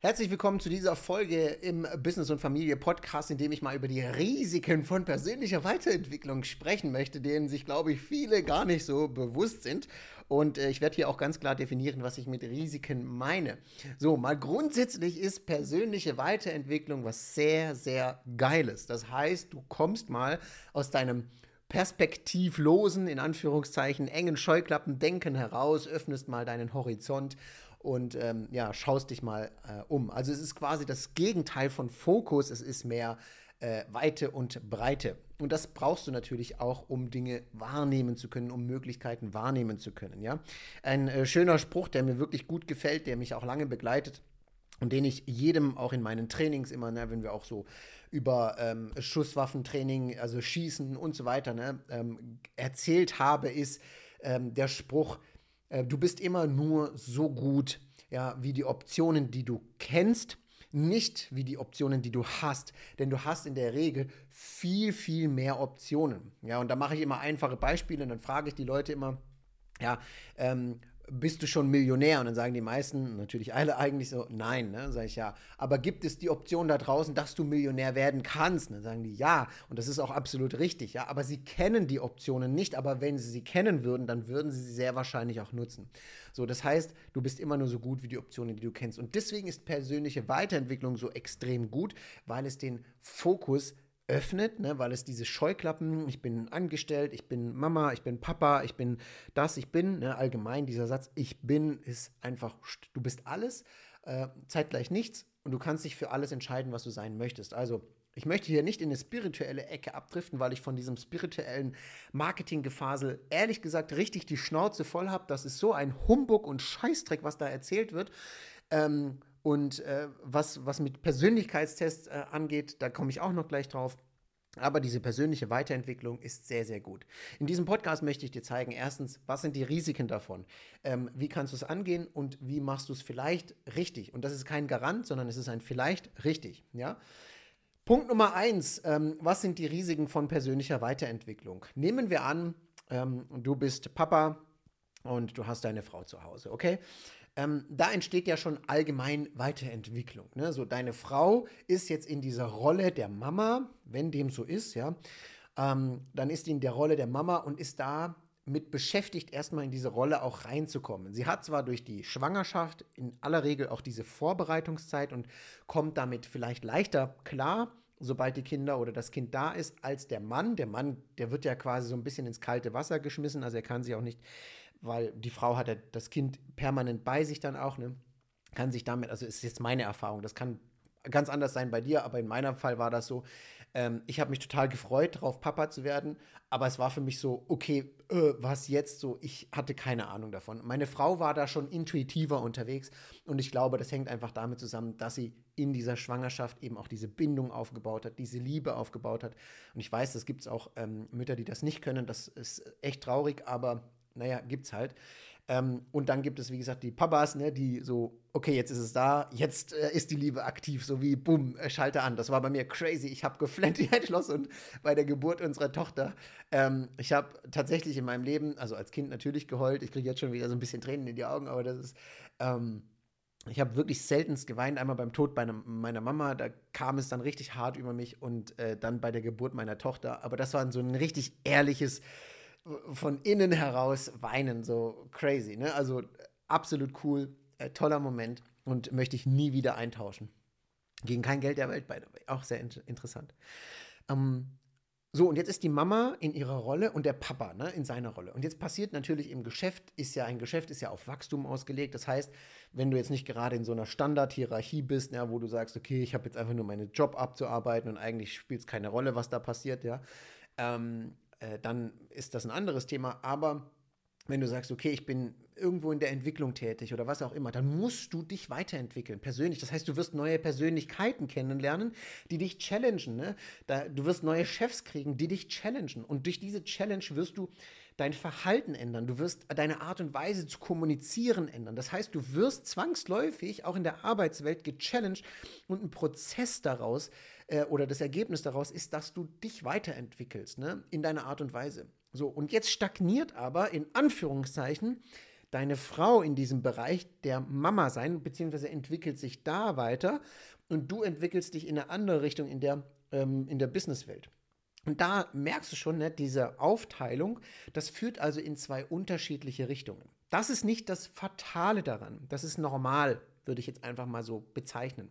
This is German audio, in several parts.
Herzlich willkommen zu dieser Folge im Business und Familie Podcast, in dem ich mal über die Risiken von persönlicher Weiterentwicklung sprechen möchte, denen sich, glaube ich, viele gar nicht so bewusst sind. Und äh, ich werde hier auch ganz klar definieren, was ich mit Risiken meine. So, mal grundsätzlich ist persönliche Weiterentwicklung was sehr, sehr Geiles. Das heißt, du kommst mal aus deinem perspektivlosen, in Anführungszeichen, engen Scheuklappendenken heraus, öffnest mal deinen Horizont und ähm, ja, schaust dich mal äh, um. Also es ist quasi das Gegenteil von Fokus, es ist mehr äh, Weite und Breite. Und das brauchst du natürlich auch, um Dinge wahrnehmen zu können, um Möglichkeiten wahrnehmen zu können. Ja? Ein äh, schöner Spruch, der mir wirklich gut gefällt, der mich auch lange begleitet und den ich jedem auch in meinen Trainings immer, ne, wenn wir auch so über ähm, Schusswaffentraining, also Schießen und so weiter ne, ähm, erzählt habe, ist ähm, der Spruch, äh, du bist immer nur so gut, ja, wie die Optionen, die du kennst, nicht wie die Optionen, die du hast. Denn du hast in der Regel viel, viel mehr Optionen. Ja, und da mache ich immer einfache Beispiele und dann frage ich die Leute immer, ja, ähm, bist du schon Millionär? Und dann sagen die meisten, natürlich alle eigentlich so, nein, ne? Sag ich ja. Aber gibt es die Option da draußen, dass du Millionär werden kannst? Und dann sagen die ja. Und das ist auch absolut richtig, ja. Aber sie kennen die Optionen nicht. Aber wenn sie sie kennen würden, dann würden sie sie sehr wahrscheinlich auch nutzen. So, das heißt, du bist immer nur so gut wie die Optionen, die du kennst. Und deswegen ist persönliche Weiterentwicklung so extrem gut, weil es den Fokus öffnet, ne, weil es diese Scheuklappen, ich bin angestellt, ich bin Mama, ich bin Papa, ich bin das, ich bin, ne, allgemein dieser Satz, ich bin, ist einfach, du bist alles, äh, zeitgleich nichts und du kannst dich für alles entscheiden, was du sein möchtest. Also, ich möchte hier nicht in eine spirituelle Ecke abdriften, weil ich von diesem spirituellen Marketinggefasel ehrlich gesagt richtig die Schnauze voll habe. Das ist so ein Humbug und Scheißdreck, was da erzählt wird. Ähm, und äh, was, was mit Persönlichkeitstests äh, angeht, da komme ich auch noch gleich drauf. Aber diese persönliche Weiterentwicklung ist sehr, sehr gut. In diesem Podcast möchte ich dir zeigen, erstens, was sind die Risiken davon? Ähm, wie kannst du es angehen und wie machst du es vielleicht richtig? Und das ist kein Garant, sondern es ist ein vielleicht richtig. Ja? Punkt Nummer eins, ähm, was sind die Risiken von persönlicher Weiterentwicklung? Nehmen wir an, ähm, du bist Papa und du hast deine Frau zu Hause, okay? Ähm, da entsteht ja schon allgemein Weiterentwicklung. Ne? So, deine Frau ist jetzt in dieser Rolle der Mama, wenn dem so ist, ja, ähm, dann ist die in der Rolle der Mama und ist da mit beschäftigt, erstmal in diese Rolle auch reinzukommen. Sie hat zwar durch die Schwangerschaft in aller Regel auch diese Vorbereitungszeit und kommt damit vielleicht leichter klar, sobald die Kinder oder das Kind da ist, als der Mann. Der Mann, der wird ja quasi so ein bisschen ins kalte Wasser geschmissen, also er kann sich auch nicht weil die Frau hat ja das Kind permanent bei sich dann auch, ne? Kann sich damit, also ist jetzt meine Erfahrung, das kann ganz anders sein bei dir, aber in meinem Fall war das so. Ähm, ich habe mich total gefreut, darauf Papa zu werden, aber es war für mich so, okay, äh, was jetzt so? Ich hatte keine Ahnung davon. Meine Frau war da schon intuitiver unterwegs und ich glaube, das hängt einfach damit zusammen, dass sie in dieser Schwangerschaft eben auch diese Bindung aufgebaut hat, diese Liebe aufgebaut hat. Und ich weiß, es gibt auch ähm, Mütter, die das nicht können. Das ist echt traurig, aber naja, gibt's halt. Ähm, und dann gibt es, wie gesagt, die Papas, ne, die so, okay, jetzt ist es da, jetzt äh, ist die Liebe aktiv, so wie, bumm, äh, schalte an. Das war bei mir crazy. Ich habe geflennt wie ein Schloss und bei der Geburt unserer Tochter, ähm, ich habe tatsächlich in meinem Leben, also als Kind natürlich geheult, ich kriege jetzt schon wieder so ein bisschen Tränen in die Augen, aber das ist, ähm, ich habe wirklich seltenst geweint, einmal beim Tod meiner, meiner Mama, da kam es dann richtig hart über mich und äh, dann bei der Geburt meiner Tochter. Aber das war so ein richtig ehrliches, von innen heraus weinen, so crazy. Ne? Also absolut cool, äh, toller Moment und möchte ich nie wieder eintauschen. Gegen kein Geld der Welt, by the way. Auch sehr in interessant. Ähm, so, und jetzt ist die Mama in ihrer Rolle und der Papa ne, in seiner Rolle. Und jetzt passiert natürlich im Geschäft, ist ja ein Geschäft, ist ja auf Wachstum ausgelegt. Das heißt, wenn du jetzt nicht gerade in so einer Standardhierarchie bist, ja, wo du sagst, okay, ich habe jetzt einfach nur meinen Job abzuarbeiten und eigentlich spielt es keine Rolle, was da passiert, ja, ähm, äh, dann ist das ein anderes Thema. Aber wenn du sagst, okay, ich bin irgendwo in der Entwicklung tätig oder was auch immer, dann musst du dich weiterentwickeln, persönlich. Das heißt, du wirst neue Persönlichkeiten kennenlernen, die dich challengen. Ne? Da, du wirst neue Chefs kriegen, die dich challengen. Und durch diese Challenge wirst du dein Verhalten ändern. Du wirst deine Art und Weise zu kommunizieren ändern. Das heißt, du wirst zwangsläufig auch in der Arbeitswelt gechallenged und ein Prozess daraus äh, oder das Ergebnis daraus ist, dass du dich weiterentwickelst ne? in deiner Art und Weise. So, und jetzt stagniert aber in Anführungszeichen deine Frau in diesem Bereich der Mama sein, beziehungsweise entwickelt sich da weiter und du entwickelst dich in eine andere Richtung in der, ähm, in der Businesswelt. Und da merkst du schon, ne, diese Aufteilung, das führt also in zwei unterschiedliche Richtungen. Das ist nicht das Fatale daran. Das ist normal, würde ich jetzt einfach mal so bezeichnen.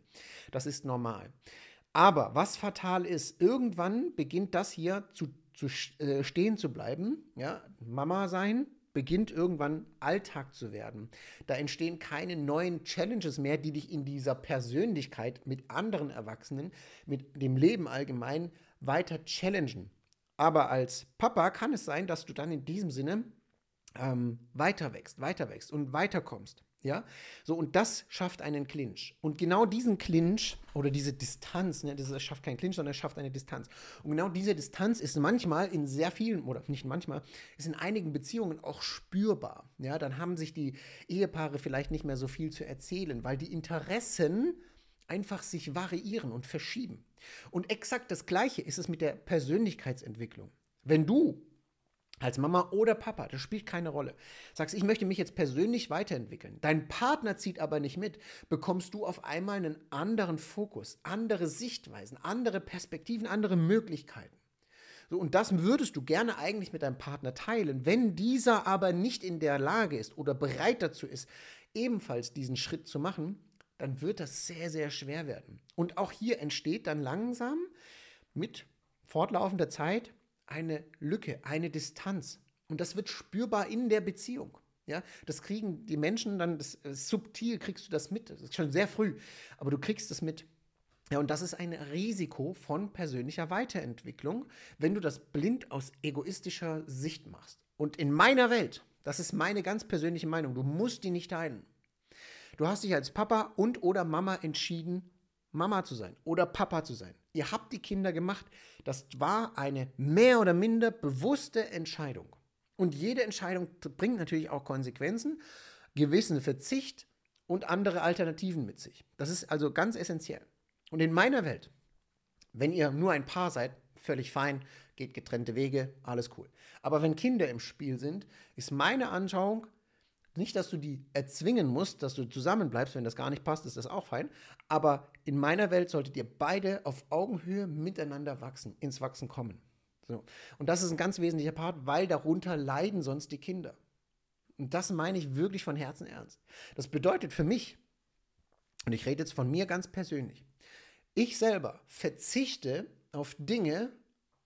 Das ist normal. Aber was fatal ist, irgendwann beginnt das hier zu, zu äh, stehen zu bleiben. Ja, Mama sein beginnt irgendwann Alltag zu werden. Da entstehen keine neuen Challenges mehr, die dich in dieser Persönlichkeit mit anderen Erwachsenen, mit dem Leben allgemein weiter challengen. Aber als Papa kann es sein, dass du dann in diesem Sinne ähm, weiter wächst, weiter wächst und weiterkommst. Ja, so und das schafft einen Clinch. Und genau diesen Clinch oder diese Distanz, ne, das schafft keinen Clinch, sondern es schafft eine Distanz. Und genau diese Distanz ist manchmal in sehr vielen, oder nicht manchmal, ist in einigen Beziehungen auch spürbar. Ja, dann haben sich die Ehepaare vielleicht nicht mehr so viel zu erzählen, weil die Interessen einfach sich variieren und verschieben. Und exakt das Gleiche ist es mit der Persönlichkeitsentwicklung. Wenn du als Mama oder Papa, das spielt keine Rolle. Sagst, ich möchte mich jetzt persönlich weiterentwickeln. Dein Partner zieht aber nicht mit, bekommst du auf einmal einen anderen Fokus, andere Sichtweisen, andere Perspektiven, andere Möglichkeiten. So, und das würdest du gerne eigentlich mit deinem Partner teilen. Wenn dieser aber nicht in der Lage ist oder bereit dazu ist, ebenfalls diesen Schritt zu machen, dann wird das sehr, sehr schwer werden. Und auch hier entsteht dann langsam mit fortlaufender Zeit eine Lücke, eine Distanz. Und das wird spürbar in der Beziehung. Ja, das kriegen die Menschen dann, das, das, äh, subtil kriegst du das mit. Das ist schon sehr früh, aber du kriegst es mit. Ja, und das ist ein Risiko von persönlicher Weiterentwicklung, wenn du das blind aus egoistischer Sicht machst. Und in meiner Welt, das ist meine ganz persönliche Meinung, du musst die nicht teilen. Du hast dich als Papa und oder Mama entschieden, Mama zu sein oder Papa zu sein. Ihr habt die Kinder gemacht. Das war eine mehr oder minder bewusste Entscheidung. Und jede Entscheidung bringt natürlich auch Konsequenzen, gewissen Verzicht und andere Alternativen mit sich. Das ist also ganz essentiell. Und in meiner Welt, wenn ihr nur ein Paar seid, völlig fein, geht getrennte Wege, alles cool. Aber wenn Kinder im Spiel sind, ist meine Anschauung, nicht, dass du die erzwingen musst, dass du zusammenbleibst, wenn das gar nicht passt, ist das auch fein. Aber in meiner Welt solltet ihr beide auf Augenhöhe miteinander wachsen, ins Wachsen kommen. So. Und das ist ein ganz wesentlicher Part, weil darunter leiden sonst die Kinder. Und das meine ich wirklich von Herzen ernst. Das bedeutet für mich, und ich rede jetzt von mir ganz persönlich, ich selber verzichte auf Dinge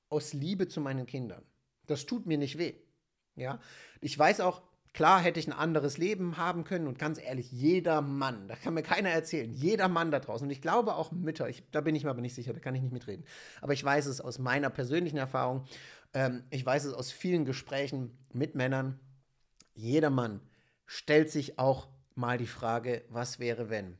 aus Liebe zu meinen Kindern. Das tut mir nicht weh. Ja, ich weiß auch, Klar hätte ich ein anderes Leben haben können und ganz ehrlich, jeder Mann, da kann mir keiner erzählen, jeder Mann da draußen und ich glaube auch Mütter, ich, da bin ich mir aber nicht sicher, da kann ich nicht mitreden, aber ich weiß es aus meiner persönlichen Erfahrung, ähm, ich weiß es aus vielen Gesprächen mit Männern, jeder Mann stellt sich auch mal die Frage, was wäre wenn?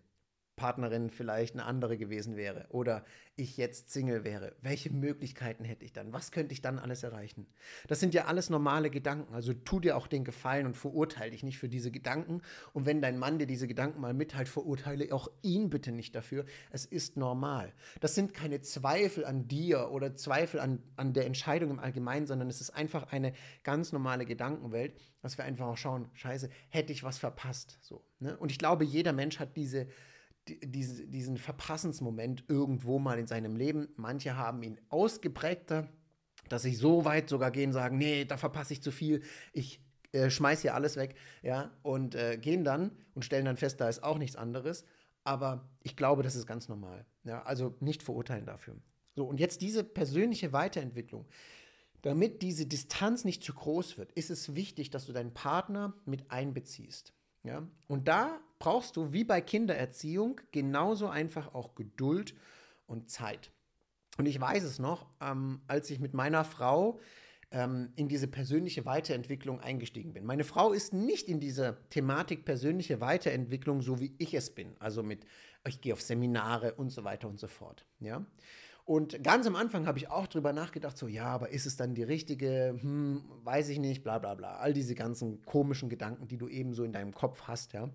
Partnerin vielleicht eine andere gewesen wäre oder ich jetzt Single wäre, welche Möglichkeiten hätte ich dann? Was könnte ich dann alles erreichen? Das sind ja alles normale Gedanken. Also tu dir auch den Gefallen und verurteile dich nicht für diese Gedanken. Und wenn dein Mann dir diese Gedanken mal mitteilt, verurteile auch ihn bitte nicht dafür. Es ist normal. Das sind keine Zweifel an dir oder Zweifel an, an der Entscheidung im Allgemeinen, sondern es ist einfach eine ganz normale Gedankenwelt, dass wir einfach auch schauen, scheiße, hätte ich was verpasst? So, ne? Und ich glaube, jeder Mensch hat diese diese, diesen Verpassensmoment irgendwo mal in seinem Leben. Manche haben ihn ausgeprägter, dass sie so weit sogar gehen, sagen, nee, da verpasse ich zu viel, ich äh, schmeiß hier alles weg, ja, und äh, gehen dann und stellen dann fest, da ist auch nichts anderes. Aber ich glaube, das ist ganz normal. Ja, also nicht verurteilen dafür. So, und jetzt diese persönliche Weiterentwicklung. Damit diese Distanz nicht zu groß wird, ist es wichtig, dass du deinen Partner mit einbeziehst. Ja? Und da brauchst du, wie bei Kindererziehung, genauso einfach auch Geduld und Zeit. Und ich weiß es noch, ähm, als ich mit meiner Frau ähm, in diese persönliche Weiterentwicklung eingestiegen bin. Meine Frau ist nicht in dieser Thematik persönliche Weiterentwicklung, so wie ich es bin. Also mit, ich gehe auf Seminare und so weiter und so fort. Ja? Und ganz am Anfang habe ich auch drüber nachgedacht, so, ja, aber ist es dann die richtige, hm, weiß ich nicht, bla bla bla. All diese ganzen komischen Gedanken, die du eben so in deinem Kopf hast, ja.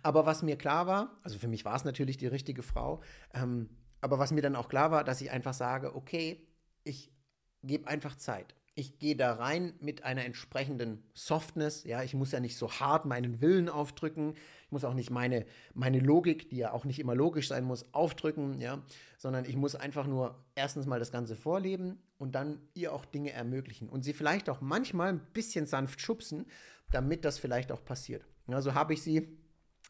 Aber was mir klar war, also für mich war es natürlich die richtige Frau, ähm, aber was mir dann auch klar war, dass ich einfach sage, okay, ich gebe einfach Zeit. ich gehe da rein mit einer entsprechenden Softness. Ja, ich muss ja nicht so hart meinen Willen aufdrücken. Muss auch nicht meine, meine Logik, die ja auch nicht immer logisch sein muss, aufdrücken. Ja, sondern ich muss einfach nur erstens mal das Ganze vorleben und dann ihr auch Dinge ermöglichen und sie vielleicht auch manchmal ein bisschen sanft schubsen, damit das vielleicht auch passiert. Also habe ich sie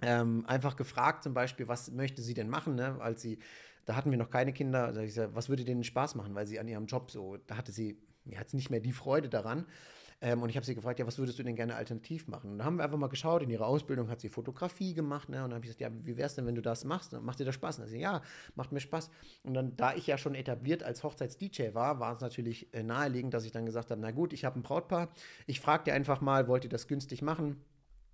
ähm, einfach gefragt, zum Beispiel, was möchte sie denn machen, ne? als sie da hatten wir noch keine Kinder. Da ich gesagt, was würde denen Spaß machen, weil sie an ihrem Job so, da hatte sie hat es nicht mehr die Freude daran. Ähm, und ich habe sie gefragt, ja, was würdest du denn gerne alternativ machen? Und da haben wir einfach mal geschaut, in ihrer Ausbildung hat sie Fotografie gemacht. Ne? Und dann habe ich gesagt, ja, wie wäre es denn, wenn du das machst? Macht dir das Spaß? Und dann sie, ja, macht mir Spaß. Und dann, da ich ja schon etabliert als Hochzeits-DJ war, war es natürlich äh, naheliegend, dass ich dann gesagt habe, na gut, ich habe ein Brautpaar. Ich frage dir einfach mal, wollt ihr das günstig machen?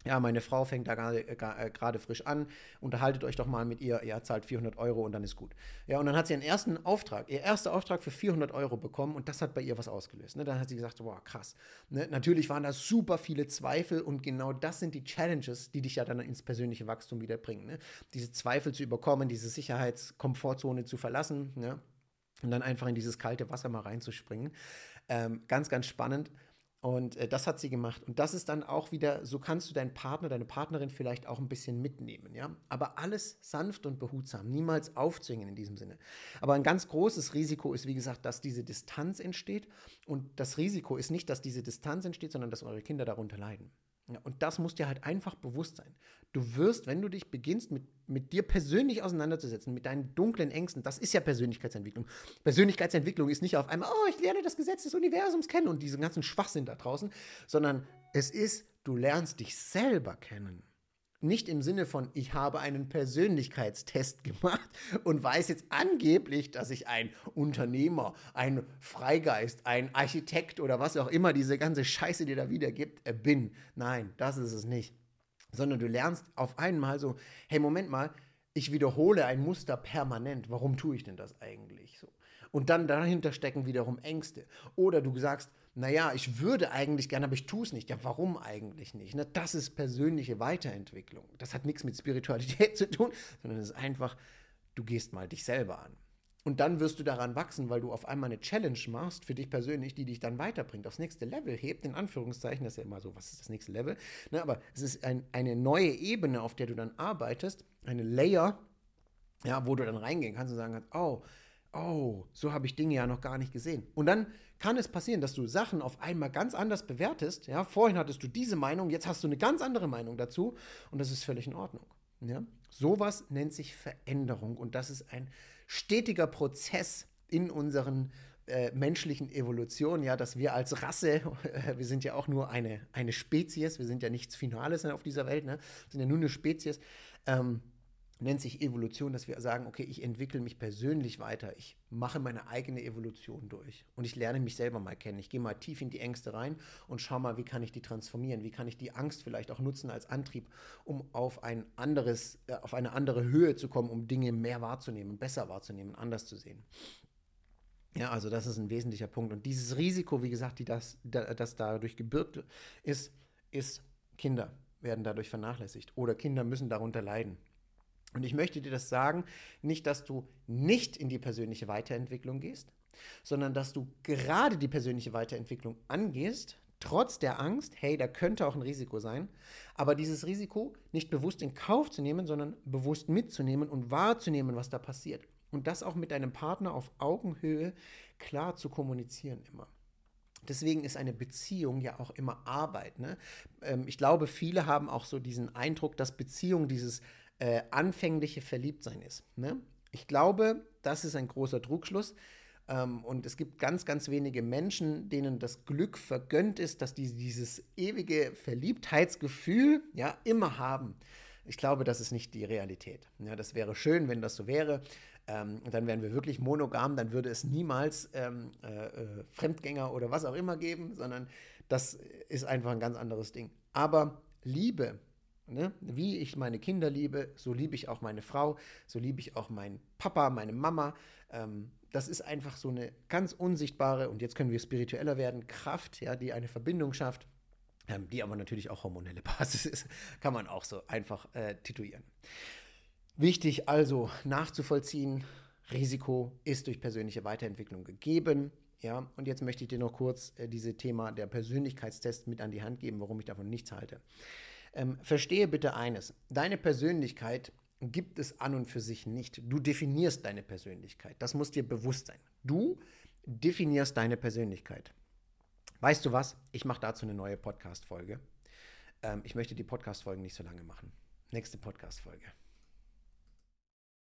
Ja, meine Frau fängt da gerade äh, frisch an, unterhaltet euch doch mal mit ihr, ihr zahlt 400 Euro und dann ist gut. Ja, und dann hat sie ihren ersten Auftrag, ihr erster Auftrag für 400 Euro bekommen und das hat bei ihr was ausgelöst. Ne? Dann hat sie gesagt, wow, krass. Ne? Natürlich waren da super viele Zweifel und genau das sind die Challenges, die dich ja dann ins persönliche Wachstum wieder bringen. Ne? Diese Zweifel zu überkommen, diese Sicherheitskomfortzone zu verlassen ne? und dann einfach in dieses kalte Wasser mal reinzuspringen. Ähm, ganz, ganz spannend. Und äh, das hat sie gemacht. Und das ist dann auch wieder, so kannst du deinen Partner, deine Partnerin vielleicht auch ein bisschen mitnehmen, ja. Aber alles sanft und behutsam, niemals aufzwingen in diesem Sinne. Aber ein ganz großes Risiko ist, wie gesagt, dass diese Distanz entsteht. Und das Risiko ist nicht, dass diese Distanz entsteht, sondern dass eure Kinder darunter leiden. Ja, und das muss dir halt einfach bewusst sein. Du wirst, wenn du dich beginnst, mit, mit dir persönlich auseinanderzusetzen, mit deinen dunklen Ängsten, das ist ja Persönlichkeitsentwicklung. Persönlichkeitsentwicklung ist nicht auf einmal, oh, ich lerne das Gesetz des Universums kennen und diesen ganzen Schwachsinn da draußen, sondern es ist, du lernst dich selber kennen. Nicht im Sinne von, ich habe einen Persönlichkeitstest gemacht und weiß jetzt angeblich, dass ich ein Unternehmer, ein Freigeist, ein Architekt oder was auch immer diese ganze Scheiße dir da wiedergibt, äh, bin. Nein, das ist es nicht. Sondern du lernst auf einmal so, hey, Moment mal, ich wiederhole ein Muster permanent. Warum tue ich denn das eigentlich so? Und dann dahinter stecken wiederum Ängste. Oder du sagst, naja, ich würde eigentlich gerne, aber ich tue es nicht. Ja, warum eigentlich nicht? Ne? Das ist persönliche Weiterentwicklung. Das hat nichts mit Spiritualität zu tun, sondern es ist einfach, du gehst mal dich selber an. Und dann wirst du daran wachsen, weil du auf einmal eine Challenge machst für dich persönlich, die dich dann weiterbringt, aufs nächste Level hebt, in Anführungszeichen, das ist ja immer so, was ist das nächste Level? Ne, aber es ist ein, eine neue Ebene, auf der du dann arbeitest, eine Layer, ja, wo du dann reingehen kannst und sagen kannst, oh, oh, so habe ich Dinge ja noch gar nicht gesehen. Und dann kann es passieren, dass du Sachen auf einmal ganz anders bewertest. Ja, vorhin hattest du diese Meinung, jetzt hast du eine ganz andere Meinung dazu und das ist völlig in Ordnung. Ja, sowas nennt sich Veränderung und das ist ein stetiger Prozess in unseren äh, menschlichen Evolution, ja, dass wir als Rasse, äh, wir sind ja auch nur eine, eine Spezies, wir sind ja nichts Finales auf dieser Welt, ne? wir sind ja nur eine Spezies, ähm, nennt sich Evolution, dass wir sagen, okay, ich entwickle mich persönlich weiter, ich mache meine eigene Evolution durch und ich lerne mich selber mal kennen. Ich gehe mal tief in die Ängste rein und schaue mal, wie kann ich die transformieren, wie kann ich die Angst vielleicht auch nutzen als Antrieb, um auf ein anderes, äh, auf eine andere Höhe zu kommen, um Dinge mehr wahrzunehmen, besser wahrzunehmen, anders zu sehen. Ja, also das ist ein wesentlicher Punkt. Und dieses Risiko, wie gesagt, die das, das dadurch gebirgt ist, ist, Kinder werden dadurch vernachlässigt oder Kinder müssen darunter leiden. Und ich möchte dir das sagen, nicht, dass du nicht in die persönliche Weiterentwicklung gehst, sondern dass du gerade die persönliche Weiterentwicklung angehst, trotz der Angst, hey, da könnte auch ein Risiko sein, aber dieses Risiko nicht bewusst in Kauf zu nehmen, sondern bewusst mitzunehmen und wahrzunehmen, was da passiert. Und das auch mit deinem Partner auf Augenhöhe klar zu kommunizieren immer. Deswegen ist eine Beziehung ja auch immer Arbeit. Ne? Ähm, ich glaube, viele haben auch so diesen Eindruck, dass Beziehung dieses äh, anfängliche Verliebtsein ist. Ne? Ich glaube, das ist ein großer Trugschluss. Ähm, und es gibt ganz, ganz wenige Menschen, denen das Glück vergönnt ist, dass die dieses ewige Verliebtheitsgefühl ja immer haben. Ich glaube, das ist nicht die Realität. Ja, das wäre schön, wenn das so wäre. Ähm, dann wären wir wirklich monogam, dann würde es niemals ähm, äh, äh, Fremdgänger oder was auch immer geben, sondern das ist einfach ein ganz anderes Ding. Aber Liebe Ne? Wie ich meine Kinder liebe, so liebe ich auch meine Frau, so liebe ich auch meinen Papa, meine Mama. Ähm, das ist einfach so eine ganz unsichtbare, und jetzt können wir spiritueller werden, Kraft, ja, die eine Verbindung schafft, ähm, die aber natürlich auch hormonelle Basis ist, kann man auch so einfach äh, tituieren. Wichtig also nachzuvollziehen, Risiko ist durch persönliche Weiterentwicklung gegeben Ja, und jetzt möchte ich dir noch kurz äh, dieses Thema der Persönlichkeitstest mit an die Hand geben, warum ich davon nichts halte. Ähm, verstehe bitte eines: Deine Persönlichkeit gibt es an und für sich nicht. Du definierst deine Persönlichkeit. Das muss dir bewusst sein. Du definierst deine Persönlichkeit. Weißt du was? Ich mache dazu eine neue Podcast-Folge. Ähm, ich möchte die Podcast-Folgen nicht so lange machen. Nächste Podcast-Folge.